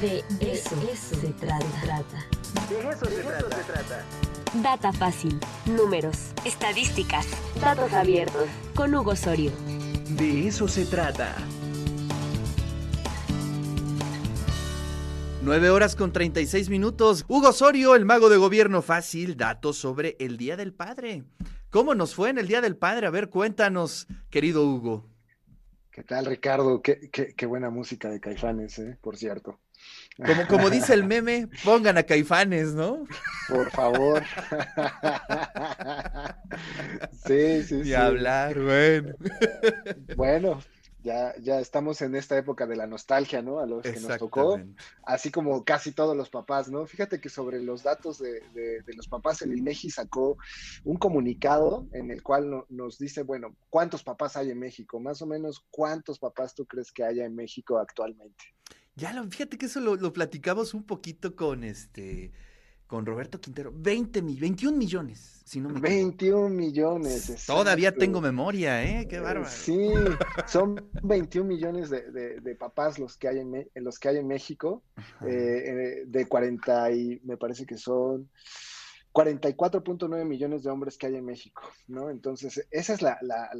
De eso, se trata. De eso, se, trata. Data fácil, números, estadísticas, datos abiertos. Con Hugo Sorio. De eso se trata. 9 horas con 36 minutos. Hugo Sorio, el mago de gobierno fácil, datos sobre el Día del Padre. ¿Cómo nos fue en el Día del Padre? A ver, cuéntanos, querido Hugo. ¿Qué tal, Ricardo? Qué, qué, buena música de Caifanes, ¿eh? por cierto. Como, como dice el meme, pongan a Caifanes, ¿no? Por favor. sí, sí, y sí. hablar, bueno. Bueno, ya, ya estamos en esta época de la nostalgia, ¿no? A los que nos tocó, así como casi todos los papás, ¿no? Fíjate que sobre los datos de, de, los papás, el INEGI sacó un comunicado en el cual nos dice, bueno, ¿cuántos papás hay en México? Más o menos, ¿cuántos papás tú crees que haya en México actualmente? Ya, lo, fíjate que eso lo, lo platicamos un poquito con este con Roberto Quintero, 20 21 millones, si no me 21 millones. Todavía tengo memoria, ¿eh? Qué bárbaro. Sí, son 21 millones de, papás los que hay en, los que hay en México, eh, eh, de 40 y me parece que son 44.9 millones de hombres que hay en México, ¿no? Entonces, esa es la,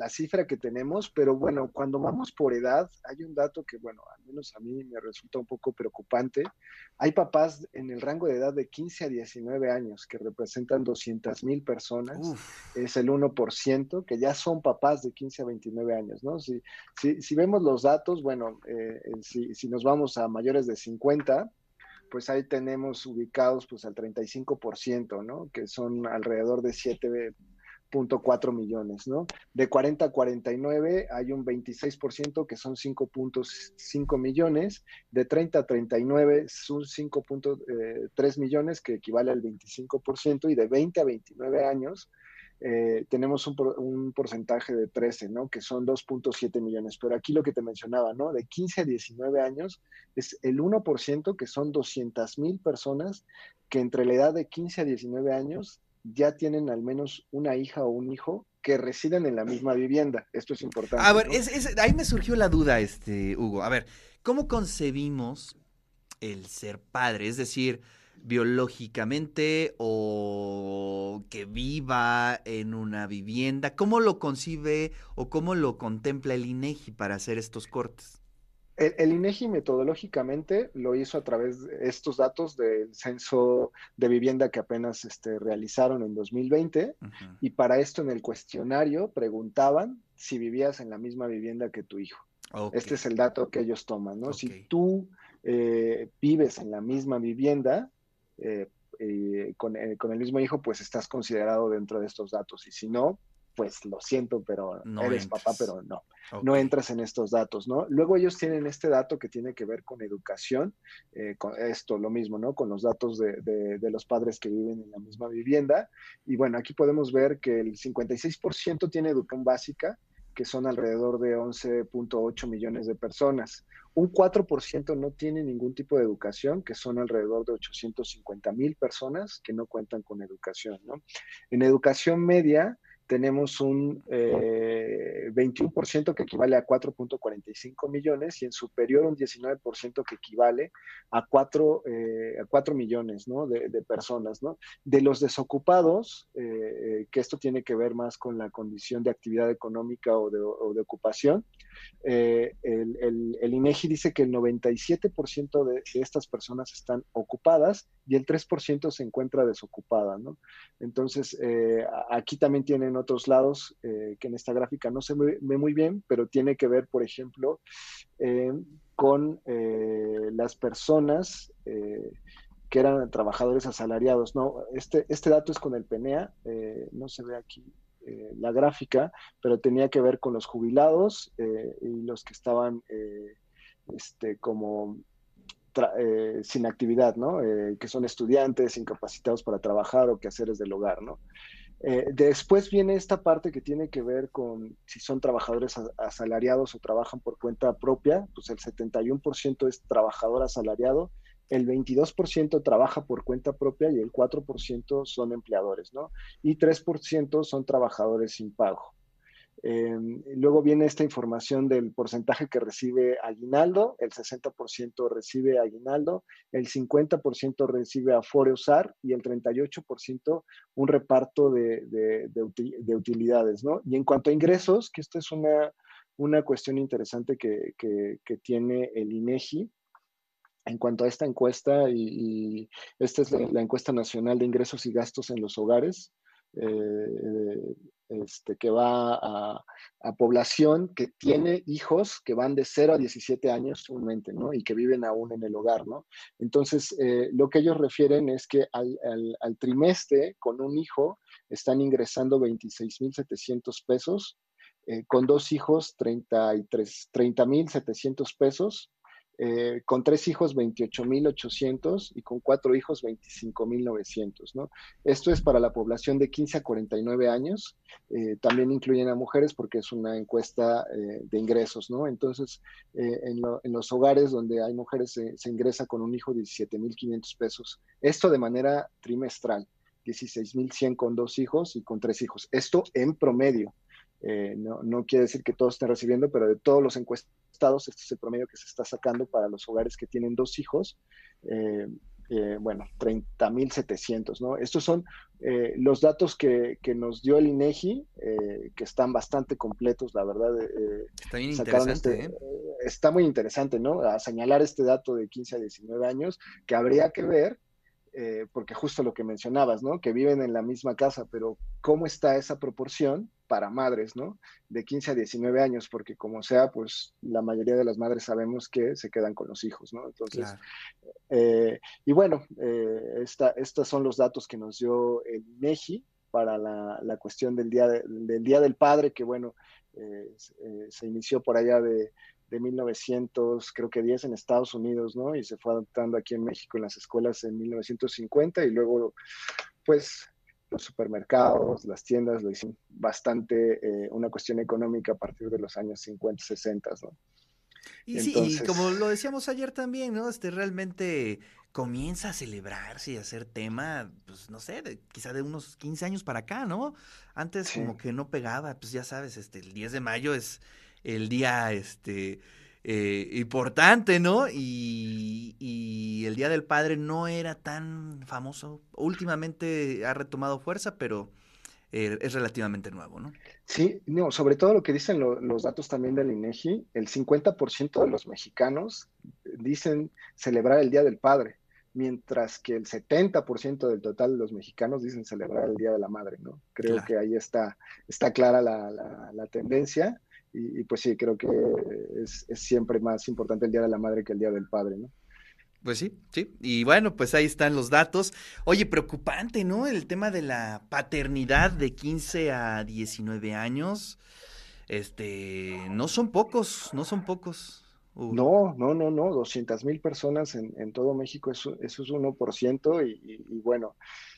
cifra que tenemos, pero bueno, cuando vamos por edad, hay un dato que, bueno, al menos a mí me resulta un poco preocupante. Hay papás en el rango de edad de 15 a 19 años que representan 200 mil personas, es el 1%, que ya son papás de 15 a 29 años, ¿no? Si, si, vemos los datos, bueno, eh, si, si nos vamos a mayores de 50, pues ahí tenemos ubicados pues al 35%, ¿no? Que son alrededor de 7.4 millones, ¿no? De 40 a 49 hay un 26% que son 5.5 millones, de 30 a 39 son 5.3 millones que equivale al 25% y de 20 a 29 años eh, tenemos un, porcentaje de 13, ¿no? Que son 2.7 millones. Pero aquí lo que te mencionaba, ¿no? De 15 a 19 años es el 1%, que son 200 mil personas que entre la edad de 15 a 19 años ya tienen al menos una hija o un hijo que residen en la misma vivienda. Esto es importante. A ver, ahí me surgió la duda, este, Hugo. A ver, ¿cómo concebimos el ser padre? Es decir, biológicamente o que viva en una vivienda? ¿Cómo lo concibe o cómo lo contempla el INEGI para hacer estos cortes? El, INEGI metodológicamente lo hizo a través de estos datos del censo de vivienda que apenas este, realizaron en 2020 y para esto en el cuestionario preguntaban si vivías en la misma vivienda que tu hijo. Este es el dato que ellos toman, ¿no? Si tú eh, vives en la misma vivienda, eh, eh, con, el mismo hijo, pues estás considerado dentro de estos datos. Y si no, pues lo siento, pero no eres papá, pero no, no entras en estos datos, ¿no? Luego ellos tienen este dato que tiene que ver con educación, eh, con esto, lo mismo, ¿no? Con los datos de, de, los padres que viven en la misma vivienda. Y bueno, aquí podemos ver que el 56% tiene educación básica, que son alrededor de 11.8 millones de personas. Un 4% no tiene ningún tipo de educación, que son alrededor de 850 mil personas que no cuentan con educación. ¿no? En educación media, tenemos un 21% eh, que equivale a 4.45 millones y en superior un 19% que equivale a 4, eh, a 4 millones ¿no? de, personas. ¿no? De los desocupados, eh, que esto tiene que ver más con la condición de actividad económica o de, ocupación, el, el, INEGI dice que el 97% de, de, estas personas están ocupadas y el 3% se encuentra desocupada. ¿no? Entonces, aquí también tienen otros lados eh, que en esta gráfica no se ve muy bien, pero tiene que ver, por ejemplo, eh, con eh, las personas que eran trabajadores asalariados. ¿no? Este, este dato es con el PENEA, no se ve aquí la gráfica, pero tenía que ver con los jubilados y los que estaban este, como sin actividad, ¿no? que son estudiantes, incapacitados para trabajar o quehaceres del hogar, ¿no? Eh, después viene esta parte que tiene que ver con si son trabajadores asalariados o trabajan por cuenta propia, pues el 71% es trabajador asalariado, el 22% trabaja por cuenta propia y el 4% son empleadores, ¿no? Y 3% son trabajadores sin pago. Em, luego viene esta información del porcentaje que recibe aguinaldo, el 60% recibe aguinaldo, el 50% recibe afore usar y el 38% un reparto de, de, utilidades, ¿no? Y en cuanto a ingresos, que esta es una, una cuestión interesante que, que, tiene el INEGI, en cuanto a esta encuesta, y, esta es la, encuesta nacional de ingresos y gastos en los hogares, eh, este, que va a, población que tiene hijos que van de 0 a 17 años comúnmente, ¿no? Y que viven aún en el hogar, ¿no? Entonces, eh, lo que ellos refieren es que al, trimestre con un hijo están ingresando 26.700 pesos, eh, con dos hijos 30.700 pesos, eh, con tres hijos 28.800 y con cuatro hijos 25.900, ¿no? Esto es para la población de 15 a 49 años. Eh, también incluyen a mujeres porque es una encuesta eh, de ingresos, ¿no? Entonces, en, los hogares donde hay mujeres se, ingresa con un hijo 17.500 pesos. Esto de manera trimestral. 16.100 con dos hijos y con tres hijos. Esto en promedio. No, no, quiere decir que todos estén recibiendo, pero de todos los encuestados estados, este es el promedio que se está sacando para los hogares que tienen dos hijos, eh, eh, bueno, 30.700, ¿no? Estos son eh, los datos que, nos dio el INEGI, que están bastante completos, la verdad. está bien interesante, este, Está muy interesante, ¿no? A señalar este dato de 15 a 19 años, que habría que ver eh, porque justo lo que mencionabas, ¿no? Que viven en la misma casa, pero ¿cómo está esa proporción para madres, ¿no? De 15 a 19 años, porque como sea, pues la mayoría de las madres sabemos que se quedan con los hijos, ¿no? Entonces, eh, y bueno, eh, estos son los datos que nos dio el INEGI para la, cuestión del día, del día del Padre, que bueno, se inició por allá de de 1900, creo que 10 en Estados Unidos, ¿no? Y se fue adoptando aquí en México en las escuelas en 1950 y luego, pues, los supermercados, las tiendas lo hicieron bastante eh, una cuestión económica a partir de los años 50, 60, ¿no? Y sí, y como lo decíamos ayer también, ¿no? Este realmente comienza a celebrarse y a ser tema, pues no sé, de, quizá de unos 15 años para acá, ¿no? Antes como que no pegaba, pues ya sabes, este el 10 de mayo es el día este, eh, importante, ¿no? Y, el Día del Padre no era tan famoso. Últimamente ha retomado fuerza, pero eh, es relativamente nuevo, ¿no? Sí, no, sobre todo lo que dicen los datos también del INEGI, el 50% de los mexicanos dicen celebrar el Día del Padre, mientras que el 70% del total de los mexicanos dicen celebrar el Día de la Madre, ¿no? Creo que ahí está, está clara la, la tendencia y, pues sí, creo que es, siempre más importante el Día de la Madre que el Día del Padre, ¿no? Pues sí, sí. Y bueno, pues ahí están los datos. Oye, preocupante, ¿no? El tema de la paternidad de 15 a 19 años. Este, no son pocos, no son pocos. No, no, no, no, 200 mil personas en, todo México, eso, eso es 1%, y, y, bueno,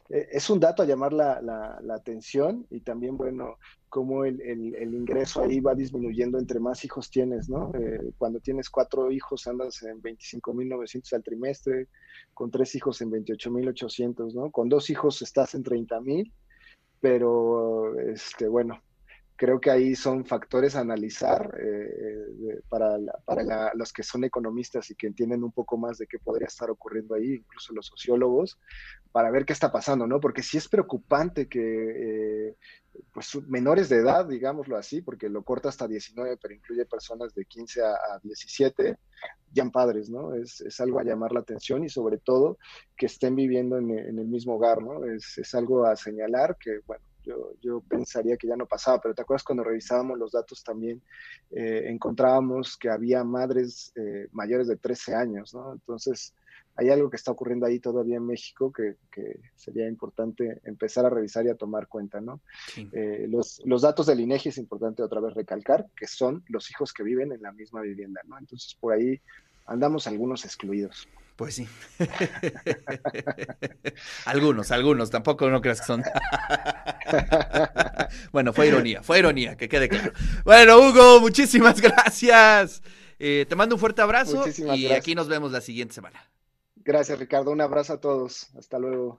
e, es un dato a llamar la, la, atención y también, bueno, cómo el, el, ingreso ahí va disminuyendo entre más hijos tienes, ¿no? Eh, cuando tienes cuatro hijos andas en 25.900 al trimestre, con tres hijos en 28.800, ¿no? Con dos hijos estás en 30.000, pero, este, bueno, creo que ahí son factores a analizar eh, para, para los que son economistas y que entienden un poco más de qué podría estar ocurriendo ahí, incluso los sociólogos, para ver qué está pasando, ¿no? Porque sí es preocupante que eh, pues menores de edad, digámoslo así, porque lo corta hasta 19, pero incluye personas de 15 a, 17, ya padres, ¿no? Es, es, algo a llamar la atención y sobre todo que estén viviendo en, en el mismo hogar, ¿no? Es, es algo a señalar que, bueno, yo, yo, pensaría que ya no pasaba, pero ¿te acuerdas cuando revisábamos los datos también? Eh, encontrábamos que había madres eh, mayores de 13 años, ¿no? Entonces, hay algo que está ocurriendo ahí todavía en México que, que sería importante empezar a revisar y a tomar cuenta, ¿no? Eh, los, los, datos del INEGI es importante otra vez recalcar, que son los hijos que viven en la misma vivienda, ¿no? Entonces, por ahí andamos algunos excluidos. Pues sí. algunos, algunos, tampoco no creas que son. bueno, fue ironía, fue ironía, que quede claro. Bueno, Hugo, muchísimas gracias. Eh, te mando un fuerte abrazo y aquí nos vemos la siguiente semana. Gracias, Ricardo. Un abrazo a todos. Hasta luego.